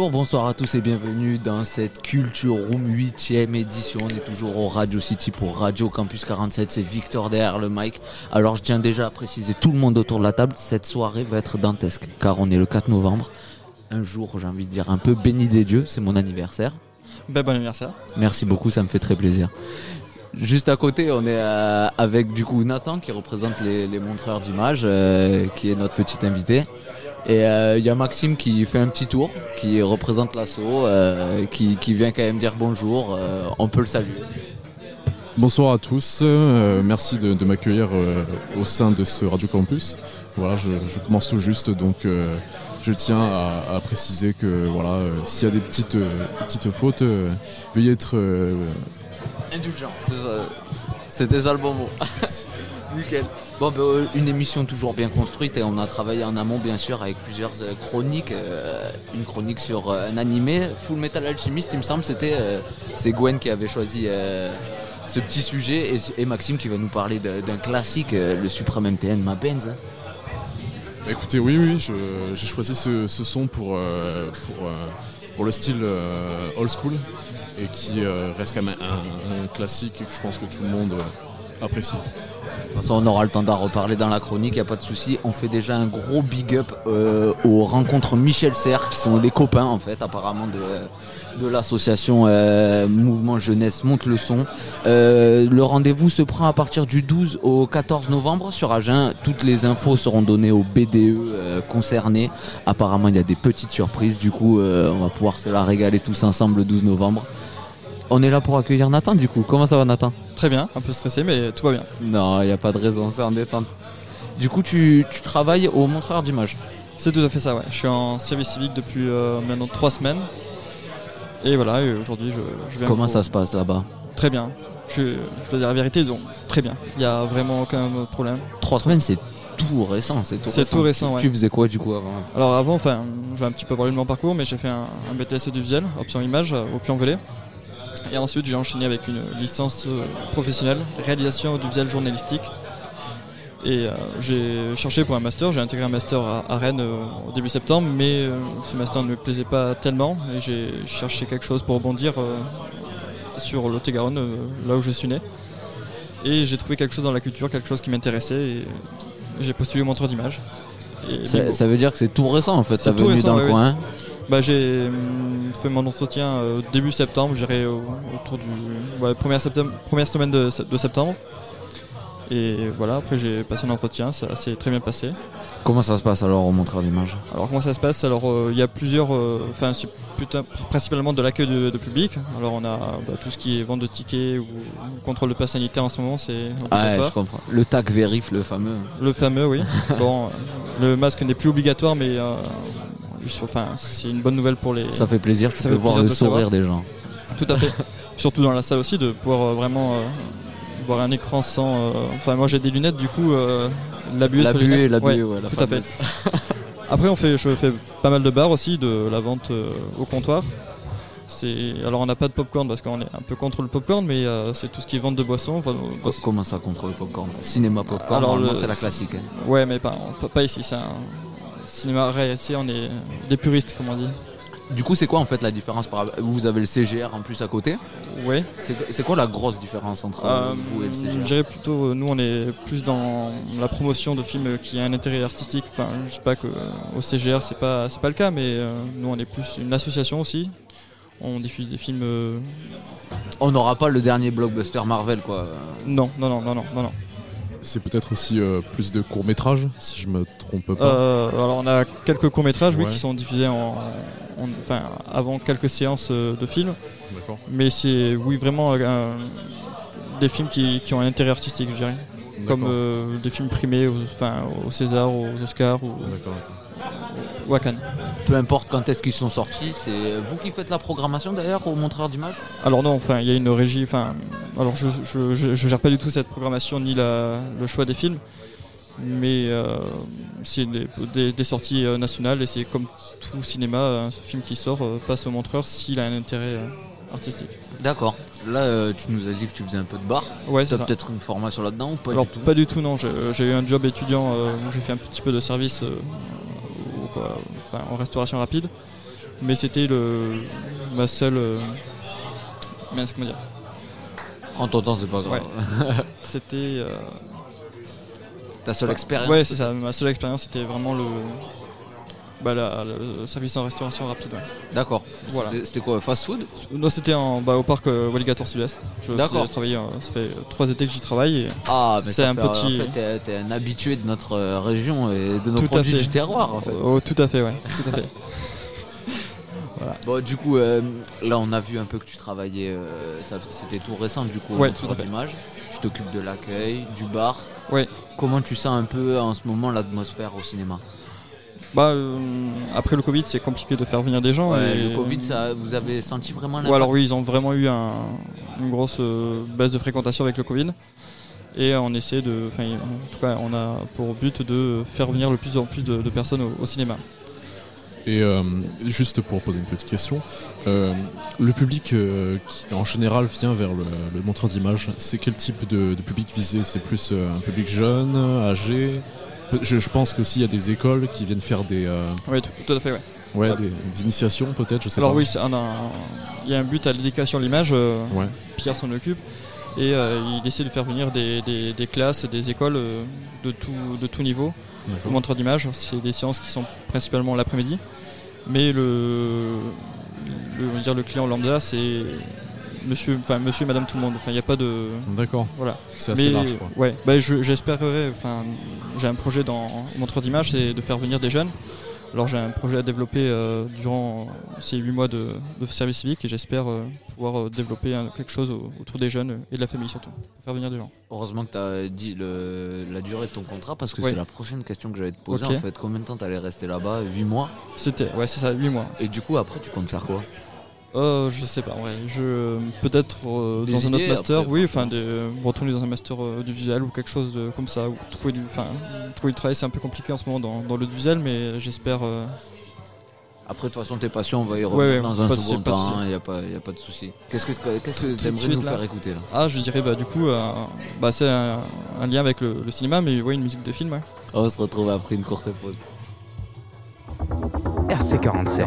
Bonjour, bonsoir à tous et bienvenue dans cette Culture Room 8ème édition. On est toujours au Radio City pour Radio Campus 47. C'est Victor derrière le mic. Alors je tiens déjà à préciser tout le monde autour de la table. Cette soirée va être dantesque car on est le 4 novembre. Un jour, j'ai envie de dire un peu béni des dieux. C'est mon anniversaire. Ben, bon anniversaire. Merci beaucoup, ça me fait très plaisir. Juste à côté, on est euh, avec du coup Nathan qui représente les, les montreurs d'images, euh, qui est notre petit invité. Et euh, il y a Maxime qui fait un petit tour, qui représente l'assaut, euh, qui, qui vient quand même dire bonjour. euh, on peut le saluer. Bonsoir à tous, euh, merci de, de m'accueillir euh, au sein de ce Radio Campus. Voilà, je, je commence tout juste, donc euh, je tiens à, à préciser que voilà, s'il y a des petites, petites fautes, veuillez être Indulgent, c'est bon mot. Nickel. Bon, ben, euh, une émission toujours bien construite et on a travaillé en amont bien sûr avec plusieurs euh, chroniques. euh, une chronique sur un animé, Full Metal Alchemist, il me semble, c'était Gwen qui avait choisi ce petit sujet et, Maxime qui va nous parler d'un classique, le Supreme MTN, Ma Benz. hein. Bah, Écoutez, oui, oui, j'ai choisi ce, son pour, le style old school et qui reste quand même un, un classique que je pense que tout le monde apprécie. De toute façon, on aura le temps d'en reparler dans la chronique, il n'y a pas de souci. On fait déjà un gros big up euh, aux rencontres Michel Serre, qui sont les copains en fait, apparemment, de, de l'association euh, Mouvement Jeunesse Monte le Son. Euh, le rendez-vous se prend à partir du 12 au 14 novembre sur Agen. Toutes les infos seront données aux BDE concernés. Apparemment, il y a des petites surprises, du coup, on va pouvoir se la régaler tous ensemble le 12 novembre. On est là pour accueillir Nathan, du coup. Comment ça va, Nathan? Très bien, un peu stressé, mais tout va bien. non, il n'y a pas de raison, c'est en détente. Du coup, tu, tu travailles au montreur d'images. C'est tout à fait ça, ouais. Je suis en service civique depuis euh, maintenant trois semaines. Et voilà, et aujourd'hui, je, je viens. Comment pour- ça se passe là-bas? Très bien. Je, je dois dire la vérité, donc très bien. Il n'y a vraiment aucun problème. Trois semaines, c'est tout récent, c'est tout récent. tout récent, ouais. Tu faisais quoi du coup avant? Alors avant, enfin, je vais un petit peu parler de mon parcours, mais j'ai fait un, un BTS audiovisuel, option image, euh, au Puy-en-Velay. Et ensuite, j'ai enchaîné avec une licence euh, professionnelle, réalisation audiovisuelle journalistique. Et euh, j'ai cherché pour un master, j'ai intégré un master à, à Rennes euh, au début septembre, mais euh, ce master ne me plaisait pas tellement et j'ai cherché quelque chose pour rebondir sur Lot-et-Garonne, euh, là où je suis né. Et j'ai trouvé quelque chose dans la culture, quelque chose qui m'intéressait et j'ai postulé au montreur d'image. Ça, veut dire que c'est tout récent en fait, ça venu dans le coin. Bah, j'ai hum, fait mon entretien euh, début septembre, j'irai autour du ouais, première, septembre, première semaine de, de septembre. Et voilà, après j'ai passé un entretien, ça s'est très bien passé. Comment ça se passe alors au montreur d'images Alors comment ça se passe? Alors euh, il y a plusieurs, euh, enfin c'est principalement de l'accueil de, de public. Alors on a bah, tout ce qui est vente de tickets ou contrôle de passe sanitaire en ce moment, c'est Ah ouais, je comprends. Le TAC vérif, le fameux. Le fameux, oui. bon, le masque n'est plus obligatoire, mais enfin, c'est une bonne nouvelle pour les. Ça fait plaisir, tu Ça peux voir le de sourire des gens. Tout à fait. Surtout dans la salle aussi, de pouvoir euh, vraiment euh, voir un écran sans. euh, Enfin, moi j'ai des lunettes, du coup, la buée La sur buée, la buée, ouais, la tout à fait. Après, on fait, je fais pas mal de bars aussi, de la vente au comptoir. Alors, on n'a pas de popcorn parce qu'on est un peu contre le popcorn, mais euh, c'est tout ce qui est vente de boissons. enfin. Comment ça contre le popcorn? Cinéma popcorn, c'est la classique. hein. Ouais, mais pas, pas- pas ici, c'est un cinéma réalisé, on est des puristes, comme on dit. Du coup, c'est quoi en fait la différence par... Vous avez le CGR en plus à côté. Ouais. C'est quoi la grosse différence entre Euh, vous et le je CGR dirais plutôt, euh, nous on est plus dans la promotion de films qui a un intérêt artistique. Enfin, je sais pas que euh, au CGR c'est pas pas le cas, mais euh, nous on est plus une association aussi. On diffuse des films. euh, On n'aura pas le dernier blockbuster Marvel quoi. Non, non, non, non, non, non. non. C'est peut-être aussi euh, plus de courts-métrages, si je me trompe pas. Euh, alors on a quelques courts métrages, oui, qui sont diffusés en, en- enfin avant quelques séances euh, de films. D'accord. Mais c'est oui vraiment des films qui, qui ont un intérêt artistique, je dirais. Comme des films primés, aux, enfin, au César, aux Oscars ou, D'accord. Cannes. peu importe quand est-ce qu'ils sont sortis. C'est vous qui faites la programmation d'ailleurs au montreur d'images Alors non, enfin il y a une régie. Enfin, alors je, je, je- je gère pas du tout cette programmation ni la- le choix des films, mais euh, c'est des, des- des sorties euh, nationales et c'est comme tout cinéma, un film qui sort euh, passe au montreur s'il a un intérêt euh, artistique. D'accord. Là, euh, tu nous as dit que tu faisais un peu de bar. Ouais, c'est peut-être une formation là-dedans ou pas Alors du tout? pas du tout non. J'ai eu un job étudiant euh, où j'ai fait un petit peu de service euh, quoi, enfin, en restauration rapide, mais c'était le ma seule. euh, mince, comment dire? En ton temps, c'est pas grave. C'était. euh, Ta seule expérience Ouais, c'est ça. Ma seule expérience, c'était vraiment le, bah, la- le service en restauration rapide. ouais. D'accord. Voilà. C'était- quoi Fast food? Non, c'était en, bah, au parc euh, Walligator Sud-Est. D'accord. euh, ça fait trois étés que j'y travaille. et- Ah, mais C'est un fait- petit- En fait, t'es- un habitué de notre euh, région et de nos Tout produits du terroir, en fait. Oh, tout à fait, ouais. Tout à fait. Bon, du coup, euh, là, on a vu un peu que tu travaillais. euh, C'était tout récent, du coup, Ouais, tout d'images. Tu t'occupes de l'accueil, du bar. Ouais. Comment tu sens un peu en ce moment l'atmosphère au cinéma? Bah, euh, après le Covid, c'est compliqué de faire venir des gens. Ouais, et- Le Covid, ça, vous avez senti vraiment Ouais, l'impact alors oui, ils ont vraiment eu un- une grosse euh, baisse de fréquentation avec le Covid. Et on essaie de. Enfin, en tout cas, on a pour but de faire venir le plus en plus de, de personnes au, au cinéma. Et euh, juste pour poser une petite question, euh, le public euh, qui en général vient vers le, le montreur d'images, c'est quel type de, de public visé? C'est plus euh, un public jeune, âgé? Je, je pense qu'aussi il y a des écoles qui viennent faire des, euh, Oui, tout, à fait, ouais. ouais, des, des initiations peut-être, je sais Alors pas. oui, il y a un but à l'éducation à l'image. euh, Ouais. Pierre s'en occupe. Et euh, il essaie de faire venir des, des- des classes, des écoles euh, de, tout, de tout niveau au montreur d'image. C'est des séances qui sont principalement l'après-midi. Mais le, le, on va dire le client lambda, c'est monsieur, enfin, monsieur et madame tout le monde. Enfin, il n'y a pas de. D'accord. Voilà. C'est assez Mais large quoi. ouais, bah, je- j'espérerais. Enfin, j'ai un projet dans montreur d'image, c'est de faire venir des jeunes. Alors j'ai un projet à développer euh, durant ces 8 mois de, de service civique et j'espère euh, pouvoir euh, développer un- quelque chose au- autour des jeunes et de la famille surtout, pour faire venir des gens. Heureusement que tu as dit le- la durée de ton contrat parce que Ouais. c'est la prochaine question que j'allais te poser en fait. Combien de temps t'allais rester là-bas? 8 mois? C'était, ouais, c'est ça, 8 mois. Et du coup, après, tu comptes faire quoi? Euh, je sais pas, en vrai. Je, peut-être euh, dans un autre master, après, oui, enfin, des- retourner dans un master euh, du visuel ou quelque chose de- comme ça. Ou trouver du, enfin, trouver du travail, c'est un peu compliqué en ce moment dans, dans le visuel, mais j'espère. euh, Après, de toute façon, tes passions, on va y revenir Ouais, ouais, dans un second souci, pas de temps, il n'y a, pas- y a pas de souci. Qu'est-ce que qu'est-ce que Tout de t'aimerais suite, nous là. faire écouter là? Ah, je dirais, bah, du coup, euh, bah, c'est un, un lien avec le, le cinéma, mais ouais, une musique de film. ouais. On va se retrouver après une courte pause. RC47.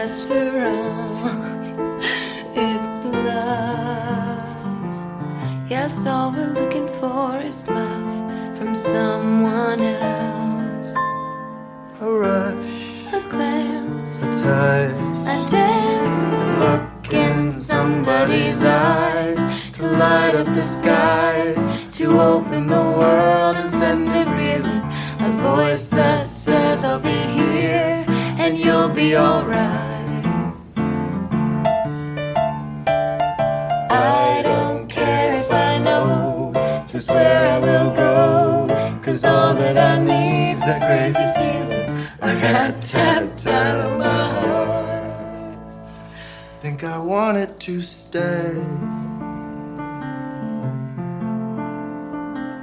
Crowded restaurants. It's love. Yes, all we're looking for is love from someone else. A rush, A glance, a touch. a dance, a look in somebody's eyes to light up the skies, to open the world and send it reeling. A voice that says, I'll be here and you'll be alright. Cause all that I need's this crazy feeling I got tapped out of my heart. Think I wanted to stay.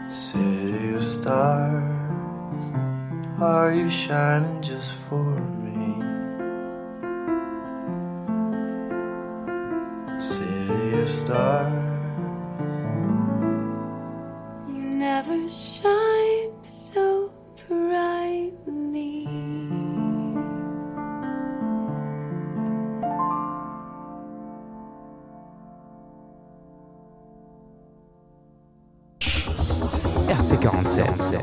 City of stars. stars? Are you shining just for me? City of stars. You never shine so brightly. RC47.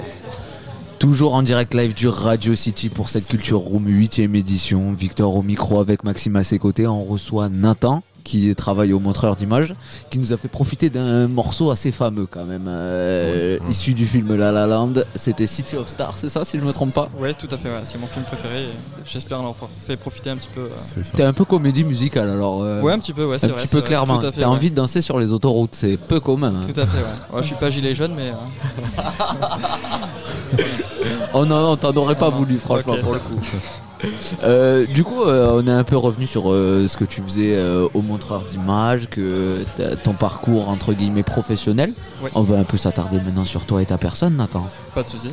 Toujours en direct live du Radio City pour cette Culture Room 8ème édition. Victor au micro avec Maxime à ses côtés. On reçoit Nathan qui travaille au montreur d'images, qui nous a fait profiter d'un morceau assez fameux quand même, euh, issu du film La La Land. C'était City of Stars, c'est ça si je me trompe pas Ouais, tout à fait, ouais. c'est mon film préféré. J'espère en avoir fait profiter un petit peu. euh. T'es un peu comédie musicale alors. euh, Ouais, un petit peu, ouais, c'est un vrai. petit c'est peu vrai, clairement. T'as ouais. envie de danser sur les autoroutes, c'est peu commun. hein. Tout à fait, ouais. ouais. Je suis pas gilet jaune, mais. euh, Oh non, non, t'en aurais pas voulu, franchement, pour ça- le coup. Euh, du coup, euh, on est un peu revenu sur euh, ce que tu faisais au montreur d'images, que t'as- ton parcours entre guillemets professionnel. Ouais. On va un peu s'attarder maintenant sur toi et ta personne, Nathan. pas de soucis.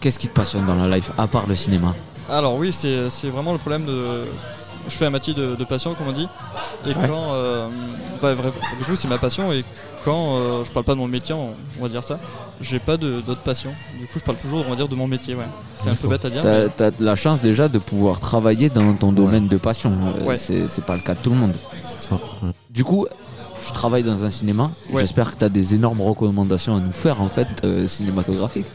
Qu'est-ce qui te passionne dans la life, à part le cinéma? Alors oui, c'est c'est vraiment le problème de. Je fais un métier de, de passion, comme on dit. Et quand. euh, bah, vrai- du coup, c'est ma passion. Et quand euh, je parle pas de mon métier, on, on va dire ça, j'ai pas d'autres passions. Du coup, je parle toujours, on va dire, de mon métier. Ouais. C'est un peu bête à dire. mais- T'as as la chance déjà de pouvoir travailler dans ton domaine de passion. Euh, Ouais. C'est pas le cas de tout le monde. C'est ça. Du coup, tu travailles dans un cinéma. Ouais. J'espère que tu as des énormes recommandations à nous faire en fait euh, cinématographiques.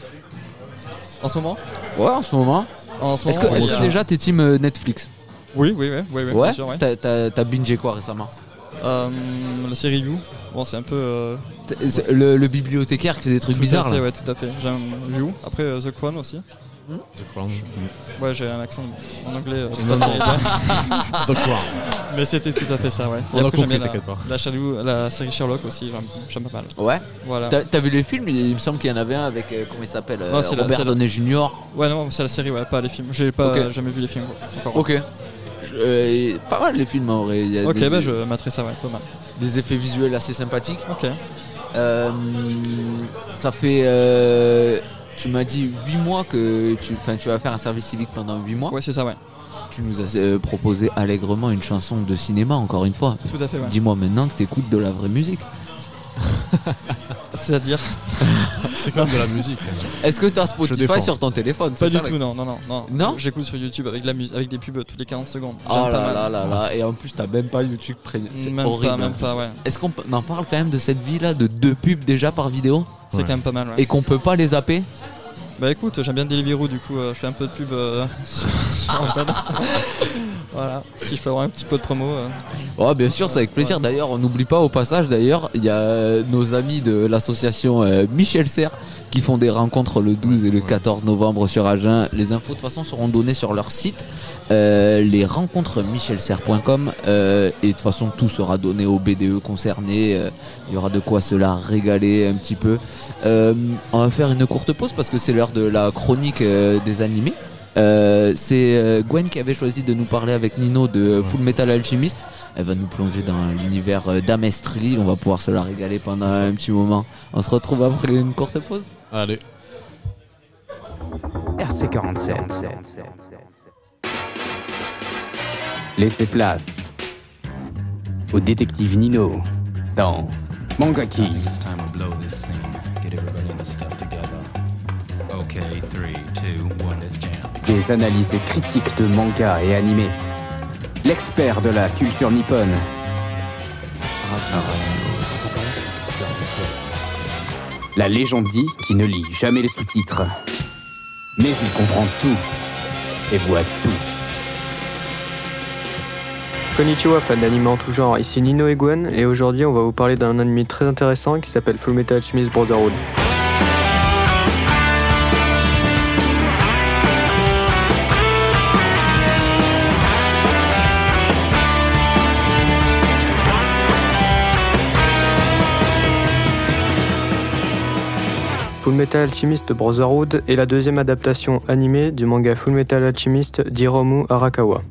En ce moment? Ouais, en ce moment. En ce Est-ce moment, que, est-ce il y que déjà t'es team euh, Netflix? Oui, oui, oui, oui, oui, bien sûr, ouais. T'as- T'as t'as bingé quoi récemment Euh, la série You, bon, c'est un peu. euh, Le, le bibliothécaire qui fait des trucs tout bizarres fait, là. ouais, tout à fait. J'aime You. Après, euh, The Crown aussi. The Crown. Ouais, j'ai un accent en anglais. euh. The Crown. Mais c'était tout à fait ça, ouais. On après, compris, t'inquiète pas. la, la, Chalou- la série Sherlock aussi, j'aime j'aime pas mal. Ouais. Voilà. T'as t'as vu les films? Il me semble qu'il y en avait un avec euh, comment il s'appelle euh, Non, c'est la- Robert c'est la- Downey Jr. Ouais, non, c'est la série, ouais, pas les films. J'ai pas jamais vu les films. Encore. Ok. Euh, pas mal les films en vrai. Il y a Ok, des, bah je mettrai ça, ouais, pas mal. des effets visuels assez sympathiques. Ok. Euh, ça fait. euh, tu m'as dit 8 mois que tu, enfin, tu vas faire un service civique pendant 8 mois. Ouais, c'est ça, ouais. Tu nous as euh, proposé allègrement une chanson de cinéma, encore une fois. Tout à fait, ouais. Dis-moi maintenant que t'écoutes de la vraie musique. C'est-à-dire? C'est quand même de la musique. Est-ce que t'as Je Spotify sur ton téléphone Pas du tout, non, non, non, non. Non J'écoute sur YouTube avec, de la mus- avec des pubs toutes les 40 secondes. Oh J'aime pas là mal. là là là. Et en plus, t'as même pas YouTube pré- C'est Même horrible. pas, même en plus. pas, ouais. Est-ce qu'on en parle quand même de cette vie-là de deux pubs déjà par vidéo C'est Ouais. quand même pas mal, ouais. et qu'on peut pas les zapper Bah écoute, j'aime bien Deliveroo, du coup, euh, je fais un peu de pub euh, sur, sur Antenne. voilà, si je peux avoir un petit peu de promo. euh. Oh bien sûr, c'est avec plaisir. D'ailleurs, on n'oublie pas au passage, d'ailleurs, il y a nos amis de l'association euh, Michel Serre qui font des rencontres le 12 et le 14 novembre sur Agen. Les infos de toute façon seront données sur leur site, euh, les rencontres michelserre.com euh, et de toute façon tout sera donné aux BDE concernés. Euh, il y aura de quoi se la régaler un petit peu. Euh, on va faire une courte pause parce que c'est l'heure de la chronique euh, des animés. Euh, c'est euh, Gwen qui avait choisi de nous parler avec Nino de Full Metal Alchemist. Elle va nous plonger dans l'univers euh, d'Amestri. On va pouvoir se la régaler pendant un petit moment. On se retrouve après une courte pause. Allez. RC47. Laissez place au détective Nino dans Manga King. It's time to blow this scene. Get everybody in the stuff together. Okay, three, two, one, let's jam. Des analyses critiques de manga et animés. L'expert de la culture nippone. La légende dit qu'il ne lit jamais les sous-titres. Mais il comprend tout et voit tout. Konnichiwa fans d'anime en tout genre, ici Nino et Gwen et aujourd'hui on va vous parler d'un anime très intéressant qui s'appelle Full Metal Alchemist Brotherhood. Full Metal Alchemist Brotherhood est la deuxième adaptation animée du manga Full Metal Alchemist d'Hiromu Arakawa.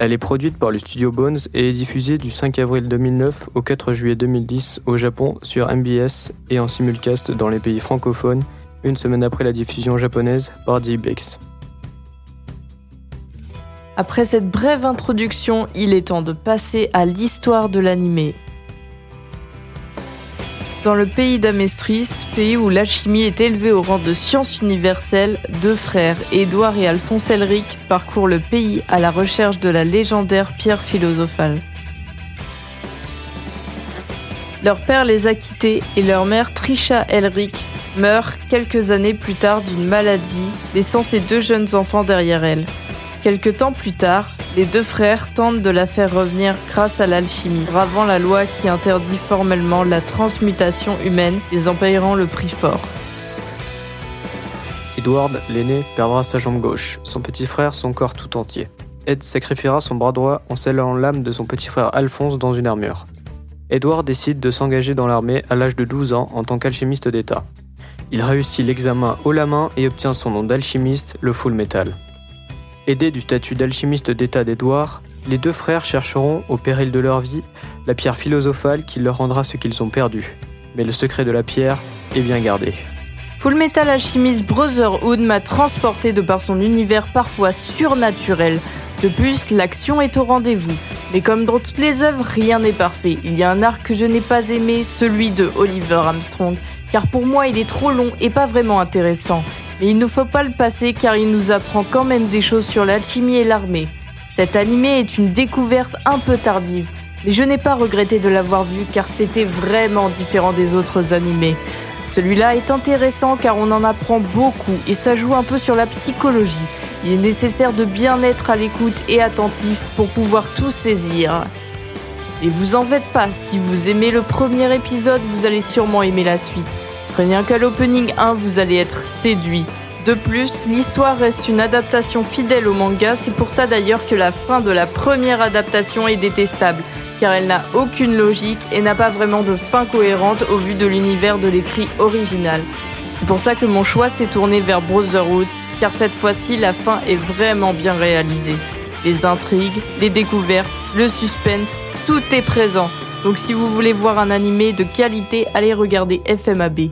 Elle est produite par le studio Bones et est diffusée du 5 avril 2009 au 4 juillet 2010 au Japon sur MBS et en simulcast dans les pays francophones une semaine après la diffusion japonaise par DBX. Après cette brève introduction, il est temps de passer à l'histoire de l'animé. Dans le pays d'Amestris, pays où l'alchimie est élevée au rang de science universelle, deux frères, Édouard et Alphonse Elric, parcourent le pays à la recherche de la légendaire pierre philosophale. Leur père les a quittés et leur mère, Trisha Elric, meurt quelques années plus tard d'une maladie, laissant ses deux jeunes enfants derrière elle. Quelque temps plus tard, les deux frères tentent de la faire revenir grâce à l'alchimie, bravant la loi qui interdit formellement la transmutation humaine, les en payeront le prix fort. Edward, l'aîné, perdra sa jambe gauche, son petit frère son corps tout entier. Ed sacrifiera son bras droit en scellant l'âme de son petit frère Alphonse dans une armure. Edward décide de s'engager dans l'armée à l'âge de 12 ans en tant qu'alchimiste d'État. Il réussit l'examen haut la main et obtient son nom d'alchimiste, le Full Metal. Aidés du statut d'alchimiste d'État d'Edouard, les deux frères chercheront, au péril de leur vie, la pierre philosophale qui leur rendra ce qu'ils ont perdu. Mais le secret de la pierre est bien gardé. Full Metal Alchemist Brotherhood m'a transporté de par son univers parfois surnaturel. De plus, l'action est au rendez-vous. Mais comme dans toutes les œuvres, rien n'est parfait. Il y a un arc que je n'ai pas aimé, celui de Oliver Armstrong, car pour moi il est trop long et pas vraiment intéressant. Mais il ne faut pas le passer car il nous apprend quand même des choses sur l'alchimie et l'armée. Cet animé est une découverte un peu tardive, mais je n'ai pas regretté de l'avoir vu car c'était vraiment différent des autres animés. Celui-là est intéressant car on en apprend beaucoup et ça joue un peu sur la psychologie. Il est nécessaire de bien être à l'écoute et attentif pour pouvoir tout saisir. Et vous en faites pas, si vous aimez le premier épisode, vous allez sûrement aimer la suite. Rien qu'à l'opening 1, vous allez être séduit. De plus, l'histoire reste une adaptation fidèle au manga, c'est pour ça d'ailleurs que la fin de la première adaptation est détestable, car elle n'a aucune logique et n'a pas vraiment de fin cohérente au vu de l'univers de l'écrit original. C'est pour ça que mon choix s'est tourné vers Brotherhood, car cette fois-ci la fin est vraiment bien réalisée. Les intrigues, les découvertes, le suspense, tout est présent. Donc si vous voulez voir un animé de qualité, allez regarder FMAB.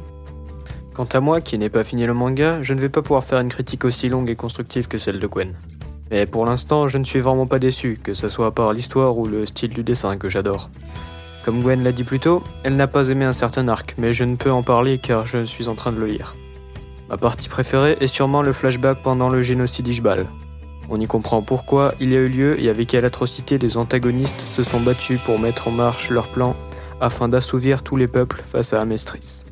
Quant à moi, qui n'ai pas fini le manga, je ne vais pas pouvoir faire une critique aussi longue et constructive que celle de Gwen. Mais pour l'instant, je ne suis vraiment pas déçu, que ce soit par l'histoire ou le style du dessin que j'adore. Comme Gwen l'a dit plus tôt, elle n'a pas aimé un certain arc, mais je ne peux en parler car je suis en train de le lire. Ma partie préférée est sûrement le flashback pendant le génocide Ishbal. On y comprend pourquoi il a eu lieu et avec quelle atrocité les antagonistes se sont battus pour mettre en marche leur plan afin d'assouvir tous les peuples face à Amestris.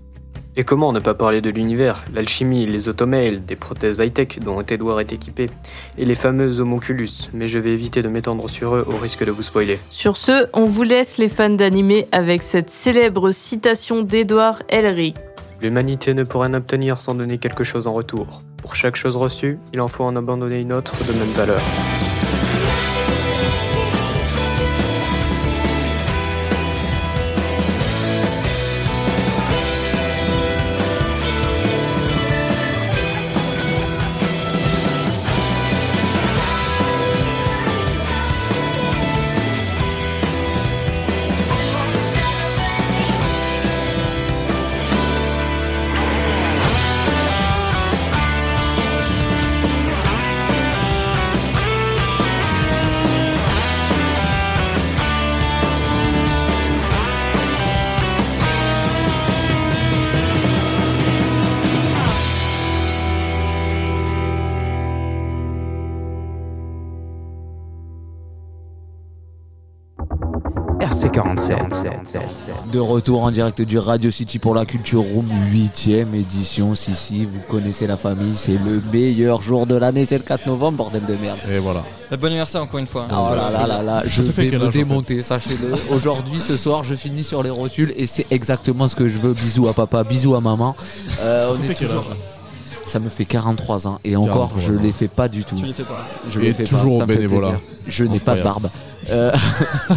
Et comment ne pas parler de l'univers, l'alchimie, les automails, des prothèses high-tech dont Edward est équipé, et les fameux homoculus, mais je vais éviter de m'étendre sur eux au risque de vous spoiler. Sur ce, on vous laisse les fans d'animé avec cette célèbre citation d'Edouard Elric. L'humanité ne pourrait en obtenir sans donner quelque chose en retour. Pour chaque chose reçue, il en faut en abandonner une autre de même valeur. Retour en direct du Radio City pour la Culture Room, 8ème édition. Si, si, vous connaissez la famille, c'est le meilleur jour de l'année, c'est le 4 novembre, bordel de merde. Et voilà. Et Bon anniversaire encore une fois. Oh là là là là, je te fais vais me démonter, sachez-le. Aujourd'hui, ce soir, je finis sur les rotules et c'est exactement ce que je veux. Bisous à papa, bisous à maman. Euh, on est toujours. Ça me fait 43 ans et encore, 43 je ans. les fais pas du tout. Tu les fais pas. Je Et les fais toujours pas, bénévolat. Je n'ai pas de barbe. Euh,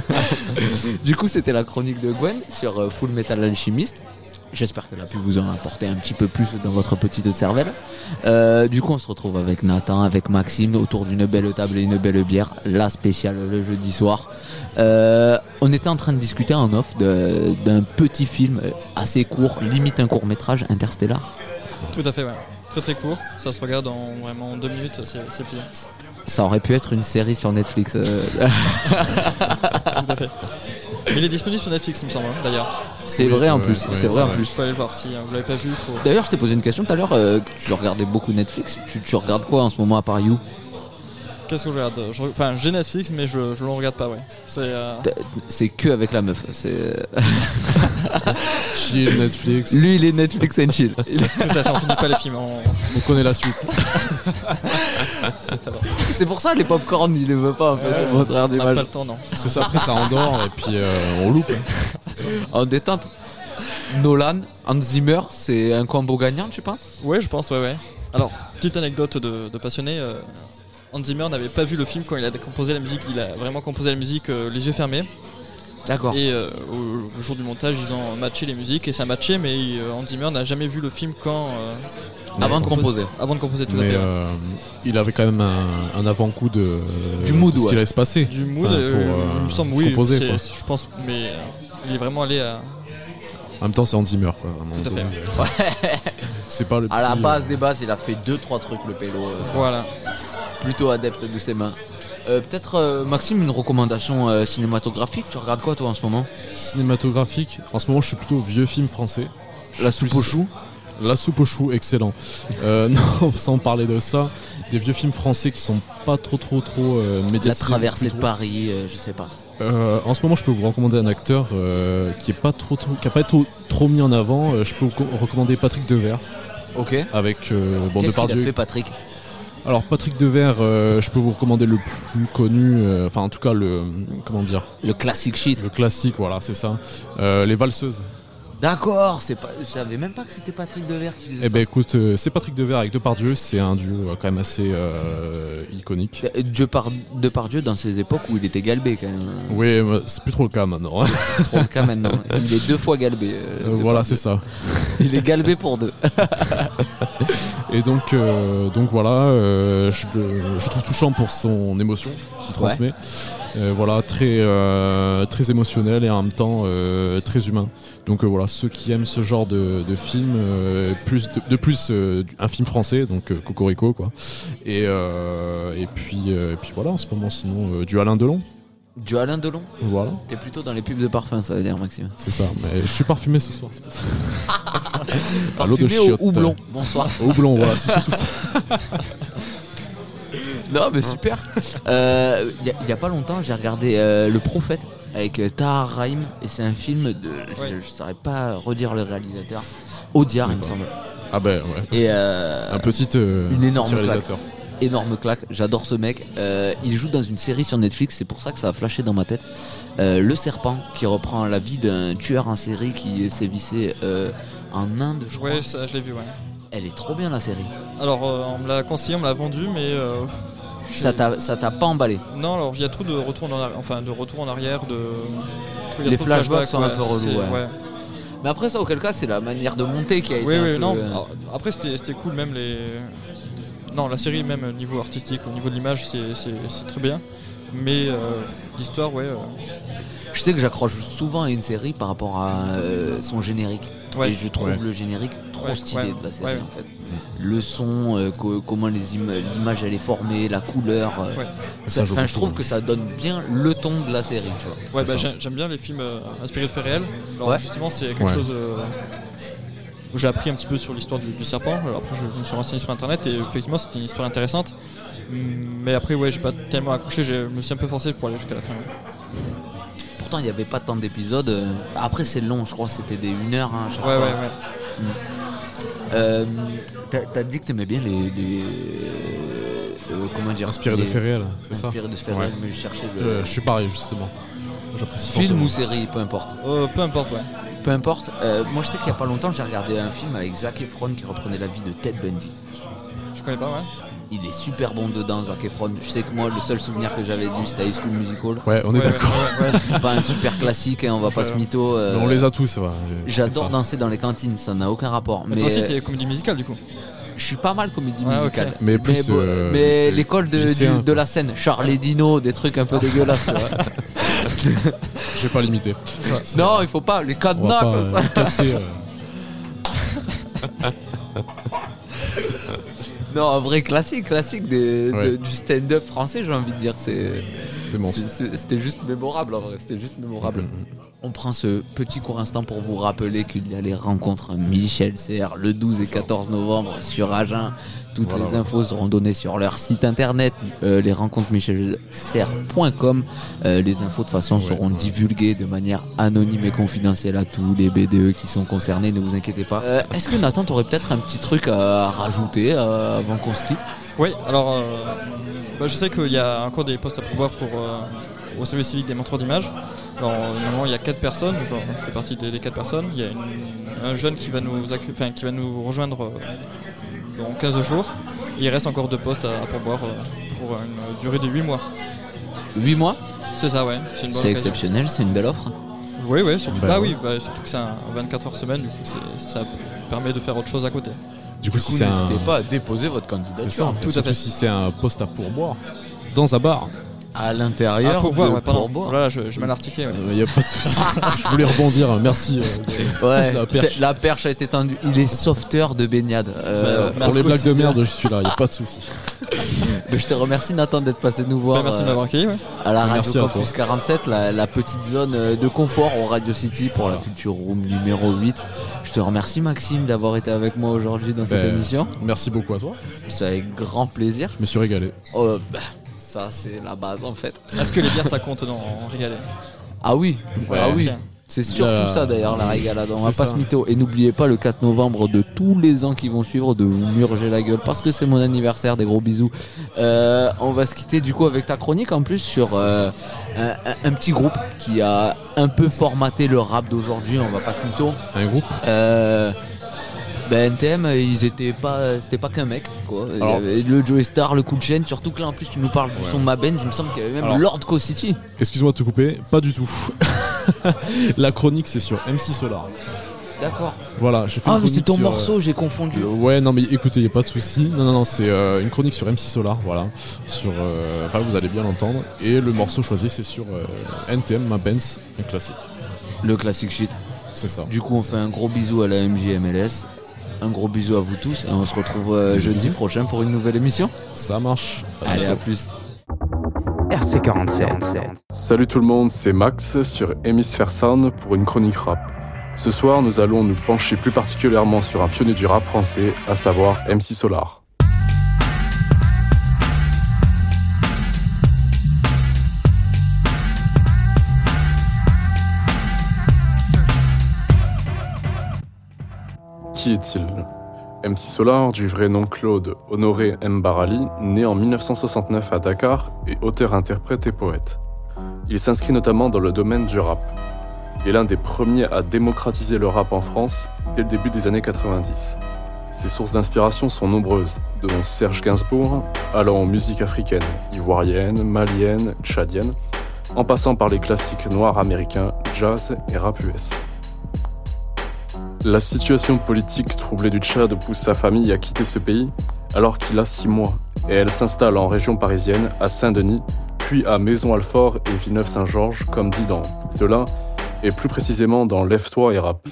du coup, c'était la chronique de Gwen sur euh, Full Metal Alchemist. J'espère qu'elle a pu vous en apporter un petit peu plus dans votre petite cervelle. Euh, du coup, on se retrouve avec Nathan, avec Maxime, autour d'une belle table et une belle bière, la spéciale le jeudi soir. Euh, on était en train de discuter en off d'un petit film assez court, limite un court métrage, Interstellar. Tout à fait, ouais. Très très court, ça se regarde en vraiment deux minutes, c'est c'est plié. Ça aurait pu être une série sur Netflix. euh, Tout à fait. Mais il est disponible sur Netflix, il me semble, hein, d'ailleurs. c'est Oui, vrai en plus. ouais, c'est vrai en plus. Faut aller le voir si vous l'avez pas vu. Faut... D'ailleurs, je t'ai posé une question tout à l'heure. euh, tu regardais beaucoup Netflix. Tu, tu regardes quoi en ce moment à part You? Qu'est-ce que je regarde Je Enfin, j'ai Netflix, mais je, je le regarde pas, ouais. C'est. euh, C'est que avec la meuf. C'est Chill, Netflix. lui, il est Netflix and chill. Tout à fait, on finit pas les films. on- On connaît la suite. c'est pour ça les popcorn, il les veut pas en fait. N'a d'image. pas le temps, non. C'est ça, après ça endort et puis euh, on loupe. En détente. Nolan, Hans Zimmer, c'est un combo gagnant, tu penses? Ouais, je pense, ouais, ouais. Alors, petite anecdote de, de passionné. euh, Hans Zimmer n'avait pas vu le film quand il a composé la musique. Il a vraiment composé la musique euh, les yeux fermés. D'accord. Et euh, au, au jour du montage, ils ont matché les musiques et ça matchait, mais euh, Hans Zimmer n'a jamais vu le film quand. euh, Avant de compose- composer. Avant de composer tout à fait. ouais. euh, il avait quand même un, un avant-coup de, Du mood, de ce ouais. qui allait se passer. Du mood, Enfin, pour, euh, il me semble, oui. composer. Je pense, mais euh, il est vraiment allé à. En même temps, c'est Hans Zimmer. Quoi, un moment Tout à donné. fait. C'est pas le À la petit, base des bases, il a fait 2-3 trucs le pélo. euh, Voilà. Plutôt adepte de ses mains. Euh, Peut-être euh, Maxime une recommandation euh, cinématographique. Tu regardes quoi toi en ce moment? Cinématographique. En ce moment, je suis plutôt vieux film français. La soupe aux choux? La soupe aux choux, excellent. Euh, non, sans parler de ça, des vieux films français qui sont pas trop trop trop euh, La médiatisés. traversée de plutôt. Paris, euh, je sais pas. Euh, en ce moment, je peux vous recommander un acteur euh, qui est pas trop, trop- qui a pas trop, trop mis en avant. Euh, je peux vous co- recommander Patrick Devers Ok. avec euh, bon Qu'est-ce qu'il a Depardieu. fait Patrick? Alors Patrick Devers, euh, je peux vous recommander le plus connu, euh, enfin en tout cas le comment dire, Le classic shit. le classique, voilà, c'est ça. Euh, les valseuses. D'accord, c'est pas. Je savais même pas que c'était Patrick Devers qui faisait Eh ben écoute, euh, c'est Patrick Devers avec Depardieu, c'est un duo euh, quand même assez euh, iconique. Euh, Dieu par Depardieu dans ces époques où il était galbé quand même. Oui, c'est plus trop le cas maintenant. C'est trop le cas maintenant. Il est deux fois galbé. euh, Euh, Depardieu. voilà, c'est ça. Il est galbé pour deux. Et donc, euh, donc voilà, euh, je, le- je trouve touchant pour son émotion qu'il transmet. Euh, voilà, très, euh, très émotionnel et en même temps euh, très humain. Donc voilà, ceux qui aiment ce genre de, de film, plus de, de plus un film français, donc Cocorico quoi. Et, et puis et puis voilà, en ce moment sinon du Alain Delon, Du Alain Delon. voilà, T'es plutôt dans les pubs de parfum, ça veut dire Maxime. c'est ça. Mais je suis parfumé ce soir. ça. À l'eau de Parfumé au houblon. Bonsoir. Au houblon, voilà, c'est surtout ça. Non, mais super. Euh, Il y, a- il y a pas longtemps, j'ai regardé euh, Le Prophète avec euh, Tahar Rahim et c'est un film de. je-. Je, saurais pas redire le réalisateur. Audiard, il me semble. Ah ben ouais. Et euh, Un petit, euh, Une énorme petit claque. réalisateur. énorme claque. J'adore ce mec. Euh, il joue dans une série sur Netflix, c'est pour ça que ça a flashé dans ma tête. Euh, le Serpent, qui reprend la vie d'un tueur en série qui sévissait euh, en Inde, je crois. Ouais, ça, je l'ai vu, ouais. Elle est trop bien la série. Alors, euh, on me l'a conseillé, on me l'a vendu, mais. euh, Ça t'a ça t'a pas emballé. Non, alors il y a trop de retour en arrière, enfin de retour en arrière, de. Les flashbacks sont un peu relous, ouais. Mais après ça, auquel cas, c'est la manière de monter qui a été. Oui, un oui, peu, non. euh, alors, Après, c'était c'était cool, même les. Non, la série, même au niveau artistique, au niveau de l'image, c'est- très bien. Mais euh, l'histoire, ouais. euh, Je sais que j'accroche souvent à une série par rapport à euh, son générique. Ouais. Et je trouve Ouais. le générique trop Ouais, stylé ouais, de la série ouais. en fait. Le son, euh, co- comment les im- l'image elle est formée, la couleur. euh, Ouais. ça- Ça joue enfin, je trouve que ça donne bien le ton de la série. Tu vois. Ouais, bah, j'aime bien les films euh, inspirés de faits réels. Alors, Ouais. justement, c'est quelque Ouais. chose euh, où j'ai appris un petit peu sur l'histoire du, du serpent. Alors, après, je me suis renseigné sur internet et effectivement, c'était une histoire intéressante. Mm, Mais après, ouais, j'ai pas tellement accroché. Je me suis un peu forcé pour aller jusqu'à la fin. Pourtant, il n'y avait pas tant d'épisodes. Après, c'est long, je crois que c'était des 1 heure. hein, Ouais, ouais, ouais. Euh, T'as t'as dit que t'aimais bien les. les- euh, comment dire Inspiré de les- faits réels, c'est ça Inspiré de faits Ouais. réels, mais je cherchais le. Euh, Je suis pareil justement. J'apprécie Film fortement. ou série, peu importe. Euh, peu importe, ouais. Peu importe. Euh, moi, je sais qu'il y a pas longtemps, j'ai regardé un film avec Zac Efron qui reprenait la vie de Ted Bundy. Je connais pas, ouais. Il est super bon dedans, Zac Efron. Je sais que moi, le seul souvenir que j'avais du, c'était High School Musical. Ouais, on est Ouais, d'accord. ouais, ouais, ouais. C'est pas un super classique, hein, on va pas se mytho. euh, On les a tous, ouais. J'adore danser dans les cantines, ça n'a aucun rapport. Mais Mais toi aussi, euh, t'es comédie musicale, du coup. je suis pas mal comédie Ah, musicale. Mais plus, euh, mais que- l'école de, du- la scène, Charles et Dino, des trucs un peu dégueulasses, tu vois. Je vais pas limiter. Non, il faut pas, les cadenas, pas quoi, euh, ça. casser. euh, Non, un vrai classique, classique des- de- Ouais. du stand-up français, j'ai envie de dire. C'est, C'est bon. c'est- c'est- c'était juste mémorable en vrai. C'était juste mémorable. Mhm. On prend ce petit court instant pour vous rappeler qu'il y a les rencontres Michel Serre le 12 et 14 novembre sur Agen. Toutes Voilà, les infos seront données sur leur site internet, euh, les rencontres michelserre.com. Euh, les infos de toute façon Ouais, seront ouais. divulguées de manière anonyme et confidentielle à tous les BDE qui sont concernés, ne vous inquiétez pas. Euh, Est-ce que Nathan, t'aurais peut-être un petit truc à rajouter euh, avant qu'on se quitte? Oui, alors euh, bah, je sais qu'il y a encore des postes à pourvoir pour, euh, au service civique des montreurs d'image. Alors normalement il y a 4 personnes, genre, je fais partie des, 4 personnes. Il y a une- un jeune qui va nous, qui va nous rejoindre dans 15 jours. Et il reste encore deux postes à, à pourvoir euh, pour une durée de 8 mois. 8 mois C'est ça, ouais. C'est exceptionnel, c'est une belle offre. Oui, oui, surtout, Bah bah, oui, bah, surtout que c'est un 24 heures semaine, du coup c'est- ça permet de faire autre chose à côté. Du coup, Du si coup, c'est un. n'hésitez pas à déposer votre C'est candidature. ça, en fait. Tout à Surtout fait. si c'est un poste à pourboire. Dans un bar. À l'intérieur, Ah, pour voir, de- ouais, pour boire. Voilà, je, je mal articulé. ouais. Il n'y a pas de souci. Je voulais rebondir. Merci. euh, Ouais, La perche. la perche a été tendue. Il est sauveteur de baignade. Euh, Pour les blagues de merde, je suis là. Il n'y a pas de souci. mais je te remercie Nathan d'être passé nous voir Bah, merci de euh, m'avoir accueilli. à la Merci Radio à Campus 47, la, la petite zone euh, de confort au Radio City pour la Culture Room numéro 8. Je te remercie Maxime d'avoir été avec moi aujourd'hui dans cette Ben, émission. Merci beaucoup à toi. C'est avec grand plaisir. Je me suis régalé. Oh, bah, ça c'est la base en fait. Est-ce que les bières ça compte dans en régalé Ah oui, Ouais. ah oui. C'est surtout Euh, ça d'ailleurs la régalade, on va pas se mytho. Et n'oubliez pas le 4 novembre de tous les ans qui vont suivre de vous murger la gueule parce que c'est mon anniversaire, des gros bisous. Euh, on va se quitter du coup avec ta chronique en plus sur euh, un, un- un petit groupe qui a un peu formaté le rap d'aujourd'hui, on va pas se mytho. Un groupe. Ben, NTM, ils étaient pas, c'était pas qu'un mec, quoi. Il y Alors- avait le Joey Star, le coup de chaîne, surtout que là en plus tu nous parles du son Mabenz, il me semble qu'il y avait même Alors- Lord Co City. Excuse-moi de te couper. Pas du tout. La chronique, c'est sur MC Solar. D'accord. Voilà, j'ai fait Ah une mais c'est ton sur, euh, morceau, j'ai confondu. Euh, Ouais, non, mais écoutez, il a pas de souci. Non, non, non, c'est euh, une chronique sur MC Solar, voilà. Sur, euh, enfin, vous allez bien l'entendre. Et le morceau choisi, c'est sur euh, NTM, ma Benz, un classique. Le classic shit. C'est ça. Du coup, on fait un gros bisou à la MJMLS. Un gros bisou à vous tous et on se retrouve euh, jeudi prochain pour une nouvelle émission. Ça marche. Allez, à plus. RC47. Salut tout le monde, c'est Max sur Hémisphère Sound pour une chronique rap. Ce soir, nous allons nous pencher plus particulièrement sur un pionnier du rap français, à savoir MC Solar. Qui est-il? MC Solar, du vrai nom Claude Honoré Mbarali, né en 1969 à Dakar, est auteur, interprète et poète. Il s'inscrit notamment dans le domaine du rap. Il est l'un des premiers à démocratiser le rap en France dès le début des années 90. Ses sources d'inspiration sont nombreuses, dont Serge Gainsbourg, allant aux musiques africaines, ivoiriennes, maliennes, tchadiennes, en passant par les classiques noirs américains, jazz et rap US. La situation politique troublée du Tchad pousse sa famille à quitter ce pays alors qu'il a six mois, et elle s'installe en région parisienne, à Saint-Denis, puis à Maison-Alfort et Villeneuve-Saint-Georges, comme dit dans de là, et plus précisément dans Lève-toi et rap.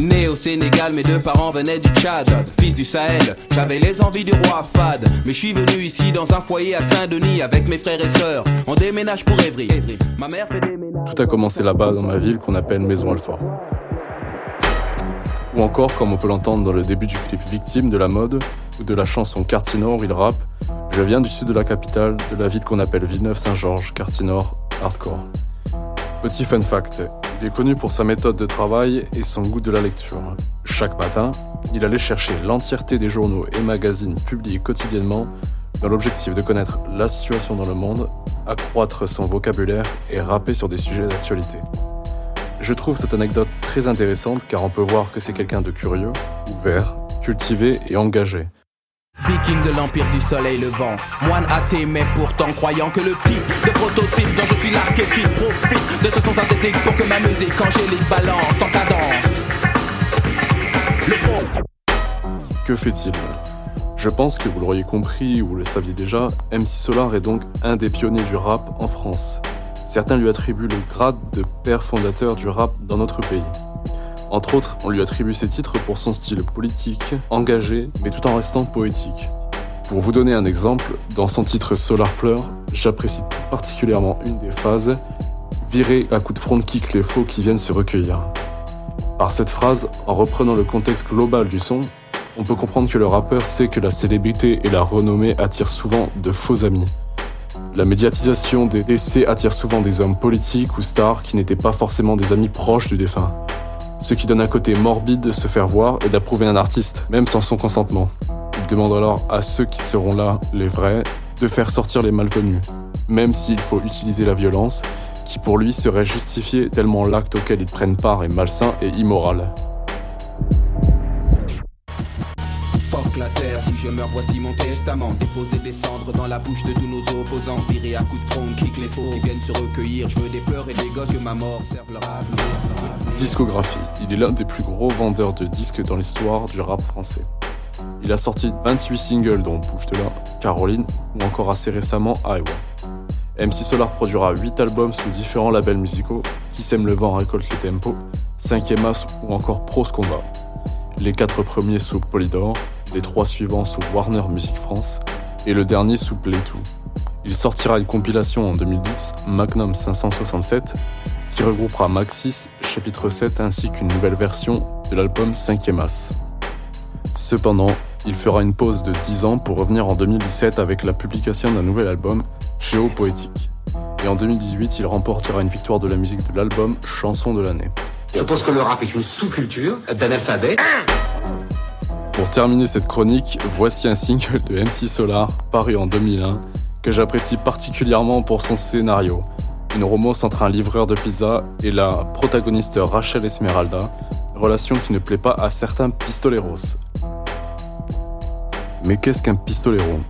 Né au Sénégal, mes deux parents venaient du Tchad. Fils du Sahel, j'avais les envies du roi Fad. Mais je suis venu ici dans un foyer à Saint-Denis avec mes frères et sœurs. On déménage pour Évry. Ma mère fait des ménages. Tout a commencé là-bas dans ma ville qu'on appelle Maison-Alfort. Ou encore, comme on peut l'entendre dans le début du clip Victime de la mode, ou de la chanson Quartier Nord, il rappe Je viens du sud de la capitale, de la ville qu'on appelle Villeneuve-Saint-Georges, Quartier Nord, hardcore. Petit fun fact, il est connu pour sa méthode de travail et son goût de la lecture. Chaque matin, il allait chercher l'entièreté des journaux et magazines publiés quotidiennement dans l'objectif de connaître la situation dans le monde, accroître son vocabulaire et rapper sur des sujets d'actualité. Je trouve cette anecdote très intéressante car on peut voir que c'est quelqu'un de curieux, ouvert, cultivé et engagé. Viking de l'Empire du Soleil Levant. Moine athée, mais pourtant croyant que le type de prototype dont je suis l'archétype profite de ce son synthétique pour que ma musique angélique balance en cadence. Le pro. Que fait-il? Je pense que vous l'auriez compris ou le saviez déjà, MC Solar est donc un des pionniers du rap en France. Certains lui attribuent le grade de père fondateur du rap dans notre pays. Entre autres, on lui attribue ces titres pour son style politique, engagé, mais tout en restant poétique. Pour vous donner un exemple, dans son titre Solar Pleur, j'apprécie tout particulièrement une des phases Virer à coups de front kick les faux qui viennent se recueillir. Par cette phrase, en reprenant le contexte global du son, on peut comprendre que le rappeur sait que la célébrité et la renommée attirent souvent de faux amis. La médiatisation des décès attire souvent des hommes politiques ou stars qui n'étaient pas forcément des amis proches du défunt. Ce qui donne un côté morbide de se faire voir et d'approuver un artiste, même sans son consentement. Il demande alors à ceux qui seront là, les vrais, de faire sortir les malvenus, même s'il faut utiliser la violence, qui pour lui serait justifiée tellement l'acte auquel ils prennent part est malsain et immoral. Je meurs, voici mon testament. Déposer des cendres dans la bouche de tous nos opposants. Virer à coups de front, kick les faux qui viennent se recueillir. Je veux des fleurs et des gosses que ma mort serve leur avenir. Discographie. Il est l'un des plus gros vendeurs de disques dans l'histoire du rap français. Il a sorti 28 singles dont Bouge de là, Caroline ou encore assez récemment Iowa. MC Solar produira 8 albums sous différents labels musicaux qui sème le vent récolte les tempos, 5ème As ou encore Prose Combat. Les 4 premiers sous Polydor, les 3 suivants sous Warner Music France et le dernier sous Play 2. Il sortira une compilation en 2010, Magnum 567, qui regroupera Maxis, chapitre 7 ainsi qu'une nouvelle version de l'album 5ème As. Cependant, il fera une pause de 10 ans pour revenir en 2017 avec la publication d'un nouvel album, Géo Poétique. Et en 2018, il remportera une victoire de la musique de l'album Chanson de l'année. Je pense que le rap est une sous-culture d'analphabet. Pour terminer cette chronique, voici un single de MC Solar, paru en 2001, que j'apprécie particulièrement pour son scénario. Une romance entre un livreur de pizza et la protagoniste Rachel Esmeralda, relation qui ne plaît pas à certains pistoleros. Mais qu'est-ce qu'un pistolero?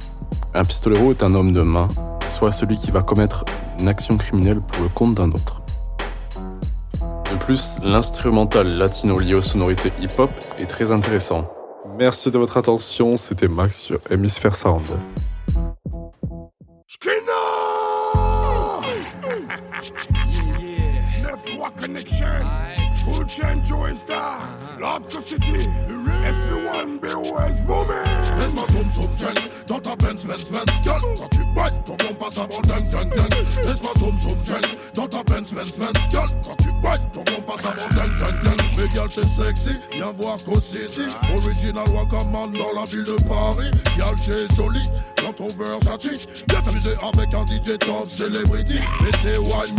Un pistolero est un homme de main, soit celui qui va commettre une action criminelle pour le compte d'un autre. De plus, l'instrumental latino lié aux sonorités hip-hop est très intéressant. Merci de votre attention, c'était Max sur Hemisphere Sound. 9-3 connection. Full chain Joey Star. Lock the city. SP1 BOS booming. Laisse-moi zoom zoom zen dans ta Benz Benz Benz Gun Quand tu boites ton bon passe avant ding ding ding Laisse-moi zoom zoom zen dans ta Benz Benz Benz Gun Quand tu boites ton bon passe avant ding ding ding Mais gal t'es sexy, viens voir Co City Original Wakaman dans la ville de Paris. Gal t'es jolie dans ton Versace Viens t'amuser avec un DJ top celebrity. Et c'est Wine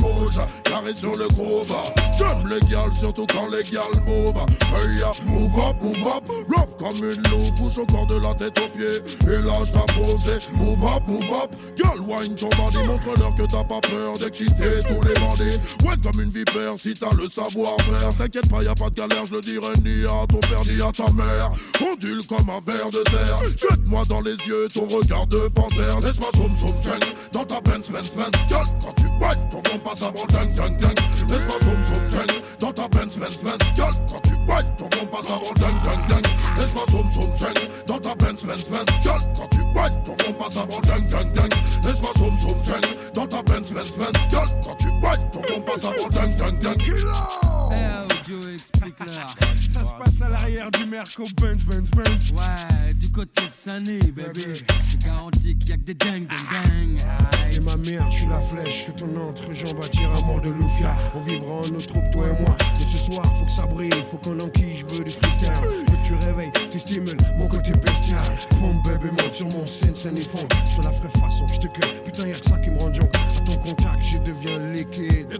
carré sur le groove J'aime les gals, surtout quand les gals move Hey move up, move up. Rough comme une loupe, bouge au corps de la tête aux pieds. Et là je posé, move up, move up. Girl, wine ton bandit, montre-leur que t'as pas peur d'exciter tous les bandits. Ouais comme une vipère si t'as le savoir-faire T'inquiète pas, y a pas de galère, je le dirai ni à ton père ni à ta mère. Ondule comme un ver de terre. Jette-moi dans les yeux ton regard de panthère. Laisse-moi zoom zoom dans ta Benz Benz Benz Girl, quand tu boites, ton bon passe avant ding ding ding Laisse-moi zoom zoom zen dans ta Benz Benz Benz. Girl, quand tu boites, ton bon passe avant ding ding ding Laisse-moi zoom zoom zen dans ta Benz Benz Benz. Girl, quand tu boites, ton bon passe avant ding ding ding Laisse-moi zoom zoom zen dans ta Benz Benz Benz. Girl, quand tu boites, ton bon passe avant ding ding ding Joe, explique-leur. Ça se passe à l'arrière du Merco Benz, Benz, Benz. Ouais, du côté de Sunny, bébé. Je garantis qu'il y a que des dingues, dingues, dingues. Et ma mère, je suis la flèche que ton entrejambe attire à mort de Lufia. On vivra en notre troupe, toi et moi. Mais ce soir, faut que ça brille, faut qu'on enquille, je veux du freestyle. Tu réveilles, tu stimules mon côté bestial. Mon bébé monte sur mon scène, scène et fond. Je la ferai façon, je te cueille. Putain, y'a que ça qui me rend junk. À ton contact, je deviens liquide.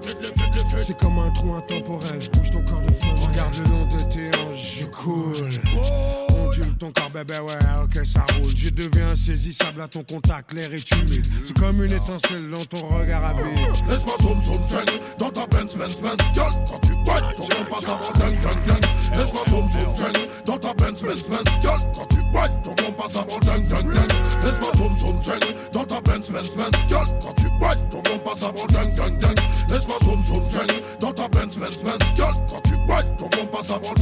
C'est comme un trou intemporel. Bouge ton corps de fond. Regarde le long de tes hanches, je coule. Ondule ton corps, bébé, ouais, ok, ça roule. Je deviens insaisissable à ton contact, l'air est humide. C'est comme une étincelle dans ton regard à vide. Laisse-moi zoom zoom zen dans ta Benz Benz Benz Girl, quand tu boites, ton bon passe avant ding ding ding Laisse-moi zoom zoom zen dans ta Benz Benz Benz Girl, quand tu boites, ton bon passe avant ding ding ding Laisse-moi zoom zoom zen dans ta Benz Benz Benz Girl, quand tu boites, ton bon passe avant ding ding ding Laisse-moi zoom zoom zen dans ta Benz Benz Benz Girl, quand tu ton bon passe avant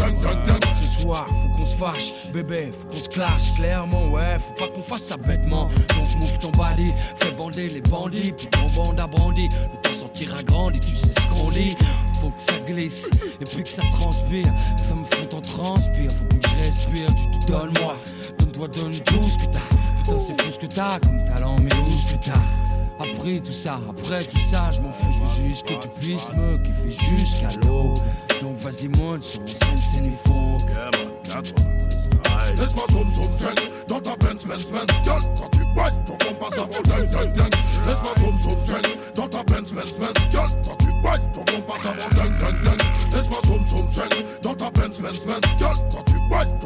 Ce soir, faut qu'on se fâche, bébé, faut qu'on se clash clairement, ouais, faut pas qu'on fasse ça bêtement. Donc move ton body, fais bander les bandits, puis ton bande a brandi. Le temps sortira grandi, tu sais ce qu'on dit. faut que ça glisse et puis que ça transpire, que ça me fout en transpire. Faut que je respire, tu te donnes moi, donne-toi, donne tout ce que t'as. Putain, c'est fou ce que t'as comme talent, mais où ce que t'as? Après tout ça, après tout ça, je m'en fous, je veux juste que tu puisses me kiffer jusqu'à l'eau. Donc vas-y, monte sur mon scène, c'est. Laisse-moi zoom zoom dans ta Benz Benz Benz quand tu boites ton ding Laisse-moi zoom zoom dans ta Benz Benz Benz quand tu boites ton roule ding Laisse-moi zoom zoom dans ta Benz Benz Benz quand tu boites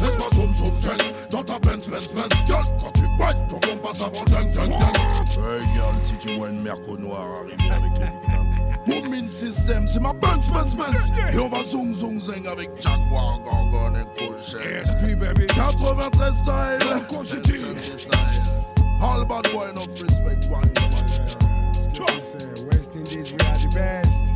Laisse-moi zoom zoom shake dans ta Benz Benz Benz. Gueule quand tu boites ton compte passe avant ding ding ding Hey girl si tu vois une merco noire arriver avec les Woman System c'est ma Benz Benz Benz. Et on va zoom zoom zing avec Jaguar Gorgon et Cool SP baby. 93 style. All about boy no respect one West Indies we are the best.